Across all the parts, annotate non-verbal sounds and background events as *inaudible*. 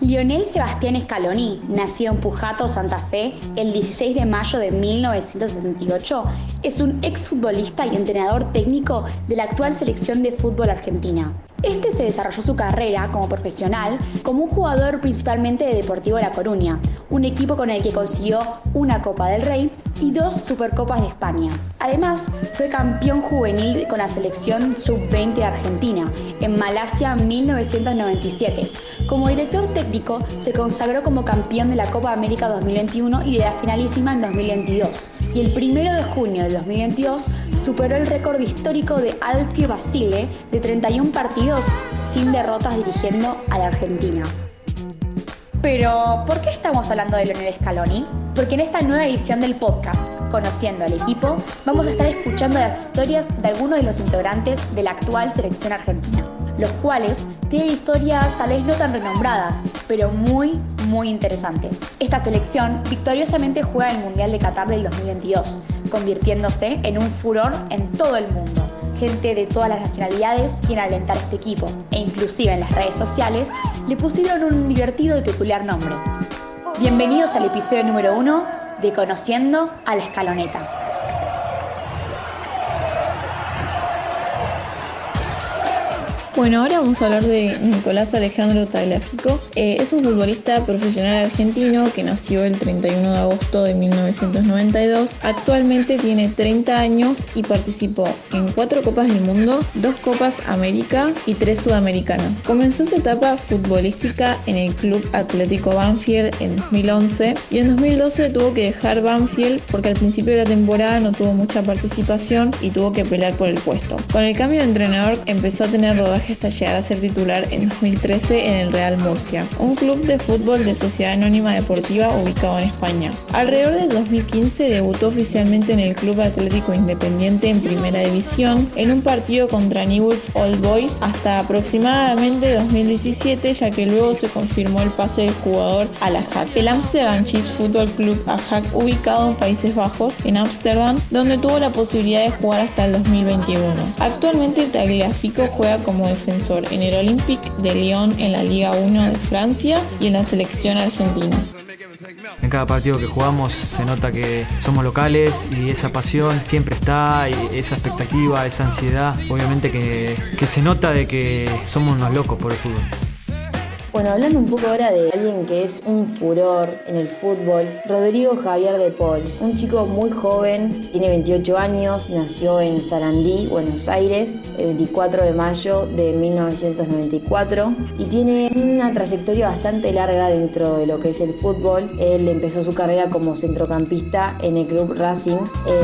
Lionel Sebastián Scaloni nació en Pujato, Santa Fe, el 16 de mayo de 1978. Es un exfutbolista y entrenador técnico de la actual selección de fútbol argentina. Este se desarrolló su carrera como profesional como un jugador principalmente de Deportivo La Coruña, un equipo con el que consiguió una Copa del Rey y dos Supercopas de España. Además, fue campeón juvenil con la selección sub-20 de Argentina en Malasia 1997. Como director técnico, se consagró como campeón de la Copa América 2021 y de la finalísima en 2022. Y el 1 de junio de 2022 superó el récord histórico de Alfio Basile de 31 partidos sin derrotas dirigiendo a la Argentina. Pero, ¿por qué estamos hablando de Leonel Scaloni? Porque en esta nueva edición del podcast, Conociendo al equipo, vamos a estar escuchando las historias de algunos de los integrantes de la actual selección argentina, los cuales tienen historias tal vez no tan renombradas, pero muy, muy interesantes. Esta selección victoriosamente juega el Mundial de Qatar del 2022, convirtiéndose en un furor en todo el mundo. Gente de todas las nacionalidades quiere alentar este equipo e inclusive en las redes sociales le pusieron un divertido y peculiar nombre. Bienvenidos al episodio número uno de Conociendo a la Escaloneta. Bueno, ahora vamos a hablar de Nicolás Alejandro Tagliafico. Eh, es un futbolista profesional argentino que nació el 31 de agosto de 1992. Actualmente tiene 30 años y participó en cuatro Copas del Mundo, dos Copas América y tres Sudamericanas. Comenzó su etapa futbolística en el Club Atlético Banfield en 2011 y en 2012 tuvo que dejar Banfield porque al principio de la temporada no tuvo mucha participación y tuvo que pelear por el puesto. Con el cambio de entrenador empezó a tener rodaje hasta llegar a ser titular en 2013 en el Real Murcia, un club de fútbol de Sociedad Anónima Deportiva ubicado en España. Alrededor del 2015 debutó oficialmente en el Club Atlético Independiente en Primera División en un partido contra Newell's Old Boys hasta aproximadamente 2017 ya que luego se confirmó el pase del jugador a la HAC. El Amsterdam Cheese Football Club AJAC ubicado en Países Bajos, en Ámsterdam, donde tuvo la posibilidad de jugar hasta el 2021. Actualmente Tagliafico juega como defensor en el Olympique de Lyon en la Liga 1 de Francia y en la selección argentina. En cada partido que jugamos se nota que somos locales y esa pasión siempre está, y esa expectativa, esa ansiedad, obviamente que, que se nota de que somos unos locos por el fútbol. Bueno, hablando un poco ahora de alguien que es un furor en el fútbol, Rodrigo Javier de Paul, un chico muy joven, tiene 28 años, nació en Sarandí, Buenos Aires, el 24 de mayo de 1994 y tiene una trayectoria bastante larga dentro de lo que es el fútbol. Él empezó su carrera como centrocampista en el club Racing,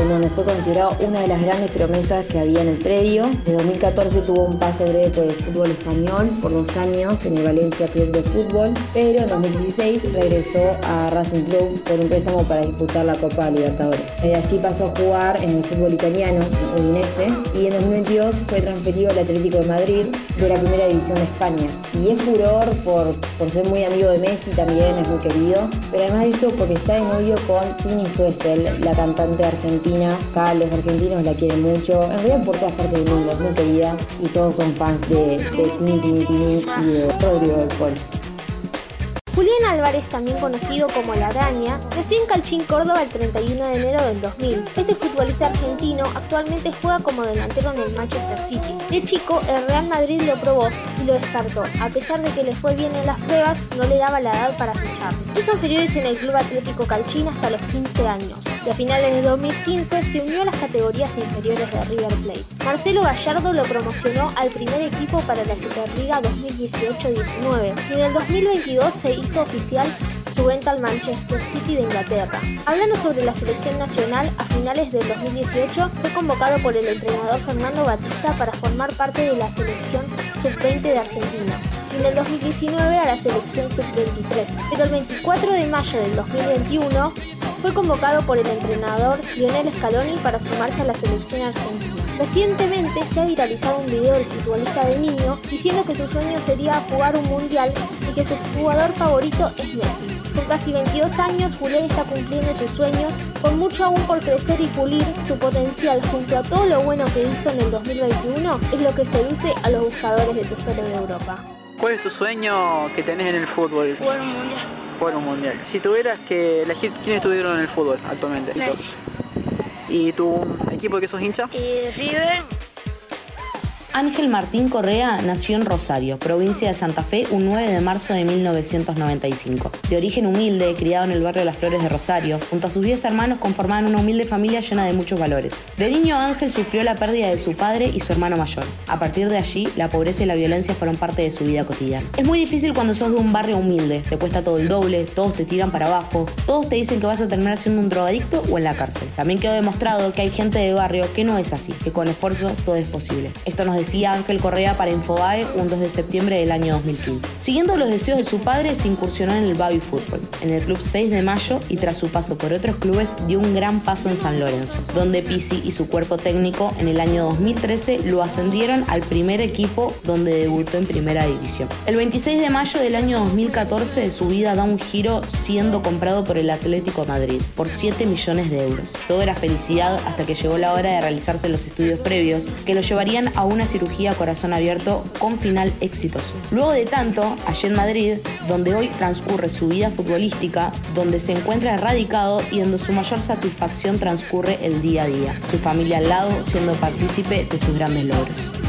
donde fue considerado una de las grandes promesas que había en el predio. En 2014 tuvo un paso breve por fútbol español por dos años en el Valencia de fútbol, pero en 2016 regresó a Racing Club por un préstamo para disputar la Copa Libertadores. Y allí pasó a jugar en el fútbol italiano, Udinese, y en 2022 fue transferido al Atlético de Madrid de la Primera División de España. Y es furor por, por ser muy amigo de Messi también, es muy querido, pero además de esto porque está de novio con Tini Fuessel, la cantante argentina. Acá los argentinos la quieren mucho, en realidad por todas partes del mundo, es muy querida y todos son fans de, de Tini, Tini, Tini y de Rodrigo Folha. Julián Álvarez, también conocido como La Araña, nació en Calchín, Córdoba el 31 de enero del 2000. Este futbolista argentino actualmente juega como delantero en el Manchester City. De chico, el Real Madrid lo probó y lo descartó. A pesar de que le fue bien en las pruebas, no le daba la edad para fichar. Hizo inferiores en el Club Atlético Calchín hasta los 15 años y a finales de 2015 se unió a las categorías inferiores de River Plate. Marcelo Gallardo lo promocionó al primer equipo para la Superliga 2018-19 y en el 2022 se hizo oficial su venta al Manchester City de Inglaterra. Hablando sobre la selección nacional, a finales del 2018 fue convocado por el entrenador Fernando Batista para formar parte de la selección sub-20 de Argentina y en el 2019 a la selección sub-23. Pero el 24 de mayo del 2021 fue convocado por el entrenador Lionel Scaloni para sumarse a la selección argentina. Recientemente se ha viralizado un video del futbolista de niño diciendo que su sueño sería jugar un mundial y que su jugador favorito es Messi. Con casi 22 años, Julián está cumpliendo sus sueños, con mucho aún por crecer y pulir su potencial junto a todo lo bueno que hizo en el 2021, es lo que seduce a los buscadores de tesoro de Europa. ¿Cuál es tu sueño que tenés en el fútbol? Jugar un mundial. Jugar un mundial. Si tuvieras que elegir quiénes estuvieron en el fútbol actualmente. Messi. ¿Y tu equipo que sos hincha? Y River. Ángel Martín Correa nació en Rosario, provincia de Santa Fe, un 9 de marzo de 1995. De origen humilde, criado en el barrio Las Flores de Rosario, junto a sus 10 hermanos conformaban una humilde familia llena de muchos valores. De niño Ángel sufrió la pérdida de su padre y su hermano mayor. A partir de allí, la pobreza y la violencia fueron parte de su vida cotidiana. Es muy difícil cuando sos de un barrio humilde, te cuesta todo el doble, todos te tiran para abajo, todos te dicen que vas a terminar siendo un drogadicto o en la cárcel. También quedó demostrado que hay gente de barrio que no es así, que con esfuerzo todo es posible. Esto nos decía Ángel Correa para Infobae un 2 de septiembre del año 2015. Siguiendo los deseos de su padre, se incursionó en el baby fútbol, en el club 6 de mayo y tras su paso por otros clubes dio un gran paso en San Lorenzo, donde Pisi y su cuerpo técnico en el año 2013 lo ascendieron al primer equipo donde debutó en primera división. El 26 de mayo del año 2014 su vida da un giro siendo comprado por el Atlético Madrid por 7 millones de euros. Todo era felicidad hasta que llegó la hora de realizarse los estudios previos que lo llevarían a una cirugía corazón abierto con final exitoso. Luego de tanto, allí en Madrid, donde hoy transcurre su vida futbolística, donde se encuentra radicado y donde su mayor satisfacción transcurre el día a día, su familia al lado siendo partícipe de sus grandes logros.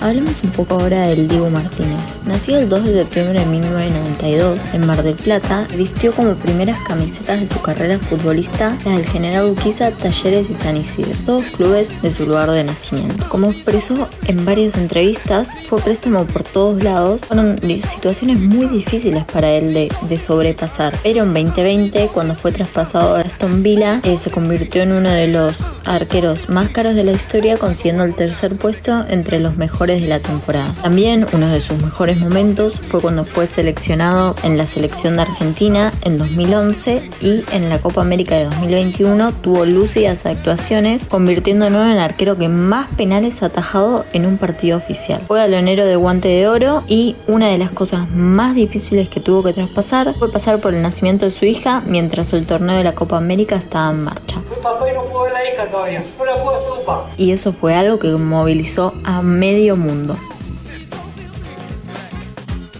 Hablemos un poco ahora del Diego Martínez. Nacido el 2 de septiembre de 1992 en Mar del Plata, vistió como primeras camisetas de su carrera futbolista las del General Urquiza, Talleres y San Isidro, todos clubes de su lugar de nacimiento. Como expresó en varias entrevistas, fue préstamo por todos lados. Fueron situaciones muy difíciles para él de, de sobrepasar, pero en 2020, cuando fue traspasado a Aston Villa, eh, se convirtió en uno de los arqueros más caros de la historia, consiguiendo el tercer puesto entre los mejores de la temporada. También uno de sus mejores momentos fue cuando fue seleccionado en la selección de Argentina en 2011 y en la Copa América de 2021 tuvo lúcidas actuaciones, convirtiéndolo en el arquero que más penales ha atajado en un partido oficial. Fue galonero de guante de oro y una de las cosas más difíciles que tuvo que traspasar fue pasar por el nacimiento de su hija mientras el torneo de la Copa América estaba en marcha. Papá y no puedo ver la hija todavía, no la puedo sopa. Y eso fue algo que movilizó a medio mundo.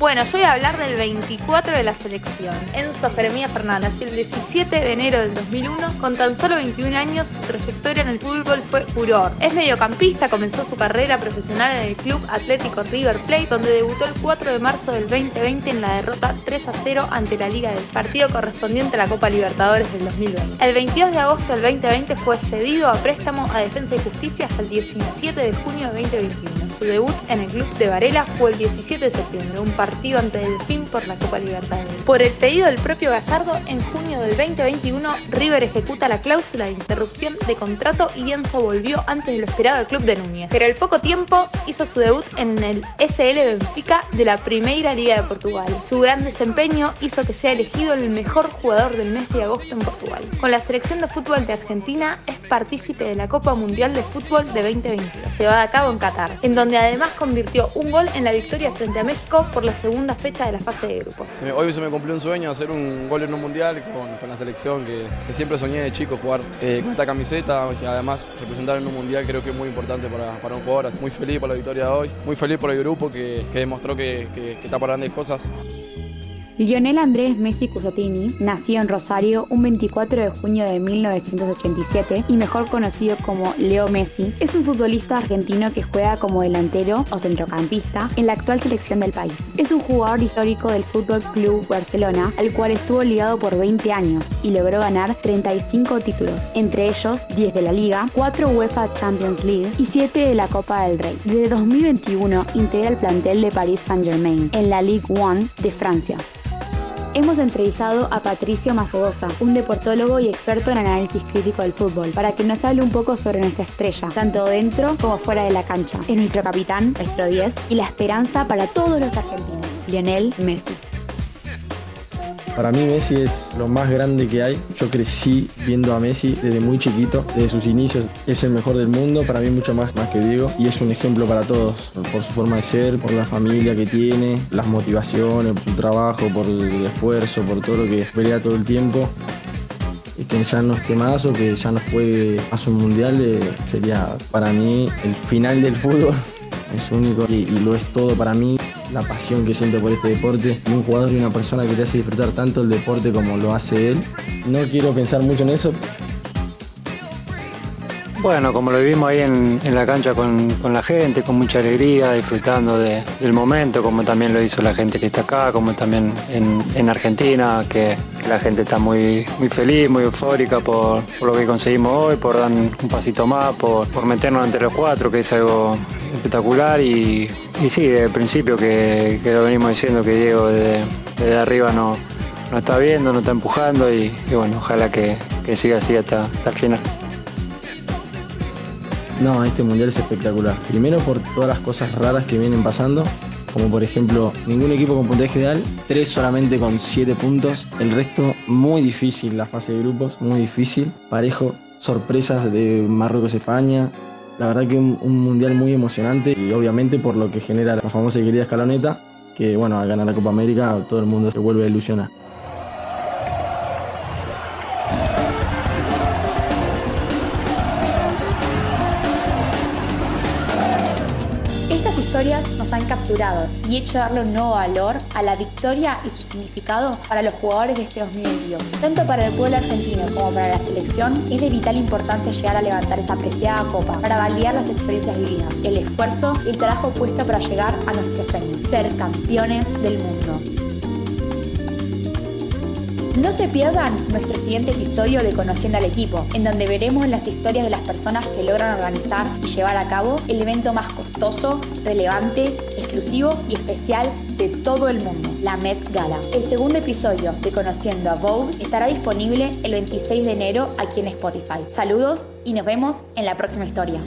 Bueno, yo voy a hablar del 24 de la selección. Enzo Jeremías Fernández el 17 de enero del 2001. Con tan solo 21 años, su trayectoria en el fútbol fue furor. Es mediocampista, comenzó su carrera profesional en el club Atlético River Plate, donde debutó el 4 de marzo del 2020 en la derrota 3 a 0 ante la Liga del partido correspondiente a la Copa Libertadores del 2020. El 22 de agosto del 2020 fue cedido a préstamo a Defensa y Justicia hasta el 17 de junio de 2021. Su debut en el club de Varela fue el 17 de septiembre, un partido ante el fin por la Copa Libertadores. Por el pedido del propio Gallardo, en junio del 2021, River ejecuta la cláusula de interrupción de contrato y Enzo volvió antes de lo esperado al club de Núñez. Pero al poco tiempo hizo su debut en el SL Benfica de la Primeira Liga de Portugal. Su gran desempeño hizo que sea elegido el mejor jugador del mes de agosto en Portugal. Con la selección de fútbol de Argentina es partícipe de la Copa Mundial de Fútbol de 2022, llevada a cabo en Qatar, en donde además convirtió un gol en la victoria frente a México por la segunda fecha de la fase de grupos. Hoy se me cumplió un sueño hacer un gol en un mundial con, con la selección que, siempre soñé de chico jugar eh, con esta camiseta y además representar en un mundial creo que es muy importante para, un jugador. Muy feliz por la victoria de hoy, muy feliz por el grupo que, demostró que- que está para grandes cosas. Lionel Andrés Messi Cusatini nació en Rosario un 24 de junio de 1987 y mejor conocido como Leo Messi, es un futbolista argentino que juega como delantero o centrocampista en la actual selección del país. Es un jugador histórico del Fútbol Club Barcelona, al cual estuvo ligado por 20 años y logró ganar 35 títulos, entre ellos 10 de la Liga, 4 UEFA Champions League y 7 de la Copa del Rey. Desde 2021 integra el plantel de Paris Saint-Germain en la Ligue 1 de Francia. Hemos entrevistado a Patricio Macedosa, un deportólogo y experto en análisis crítico del fútbol, para que nos hable un poco sobre nuestra estrella, tanto dentro como fuera de la cancha. Es nuestro capitán, nuestro 10 y la esperanza para todos los argentinos, Lionel Messi. Para mí Messi es lo más grande que hay. Yo crecí viendo a Messi desde muy chiquito, desde sus inicios. Es el mejor del mundo, para mí mucho más, más que Diego. Y es un ejemplo para todos, por su forma de ser, por la familia que tiene, las motivaciones, su trabajo, por el esfuerzo, por todo lo que pelea todo el tiempo. Y que ya no esté más o que ya no juegue más un mundial eh, sería para mí el final del fútbol *laughs* es único y lo es todo para mí la pasión que siento por este deporte y un jugador y una persona que te hace disfrutar tanto el deporte como lo hace él. No quiero pensar mucho en eso, bueno, como lo vivimos ahí en, la cancha con, la gente, con mucha alegría, disfrutando del momento, como también lo hizo la gente que está acá, como también en, Argentina, que, la gente está muy, muy feliz, muy eufórica por, lo que conseguimos hoy, por dar un pasito más, por, meternos entre los cuatro, que es algo espectacular. Y, sí, desde el principio que, lo venimos diciendo que Diego desde, arriba no, no está viendo, no está empujando y, bueno, ojalá que, siga así hasta el final. No, este mundial es espectacular. Primero por todas las cosas raras que vienen pasando, como por ejemplo ningún equipo con puntaje ideal, tres solamente con siete puntos, el resto muy difícil la fase de grupos, muy difícil, parejo, sorpresas de Marruecos-España, la verdad que un, un, mundial muy emocionante y obviamente por lo que genera la famosa y querida escaloneta, que bueno, al ganar la Copa América todo el mundo se vuelve a ilusionar. Capturado y hecho darle un nuevo valor a la victoria y su significado para los jugadores de este 2022. Tanto para el pueblo argentino como para la selección, es de vital importancia llegar a levantar esta apreciada copa para validar las experiencias vividas, el esfuerzo y el trabajo puesto para llegar a nuestro sueño, ser campeones del mundo. No se pierdan nuestro siguiente episodio de Conociendo al Equipo, en donde veremos las historias de las personas que logran organizar y llevar a cabo el evento más costoso, relevante, exclusivo y especial de todo el mundo, la Met Gala. El segundo episodio de Conociendo a Vogue estará disponible el 26 de enero aquí en Spotify. Saludos y nos vemos en la próxima historia.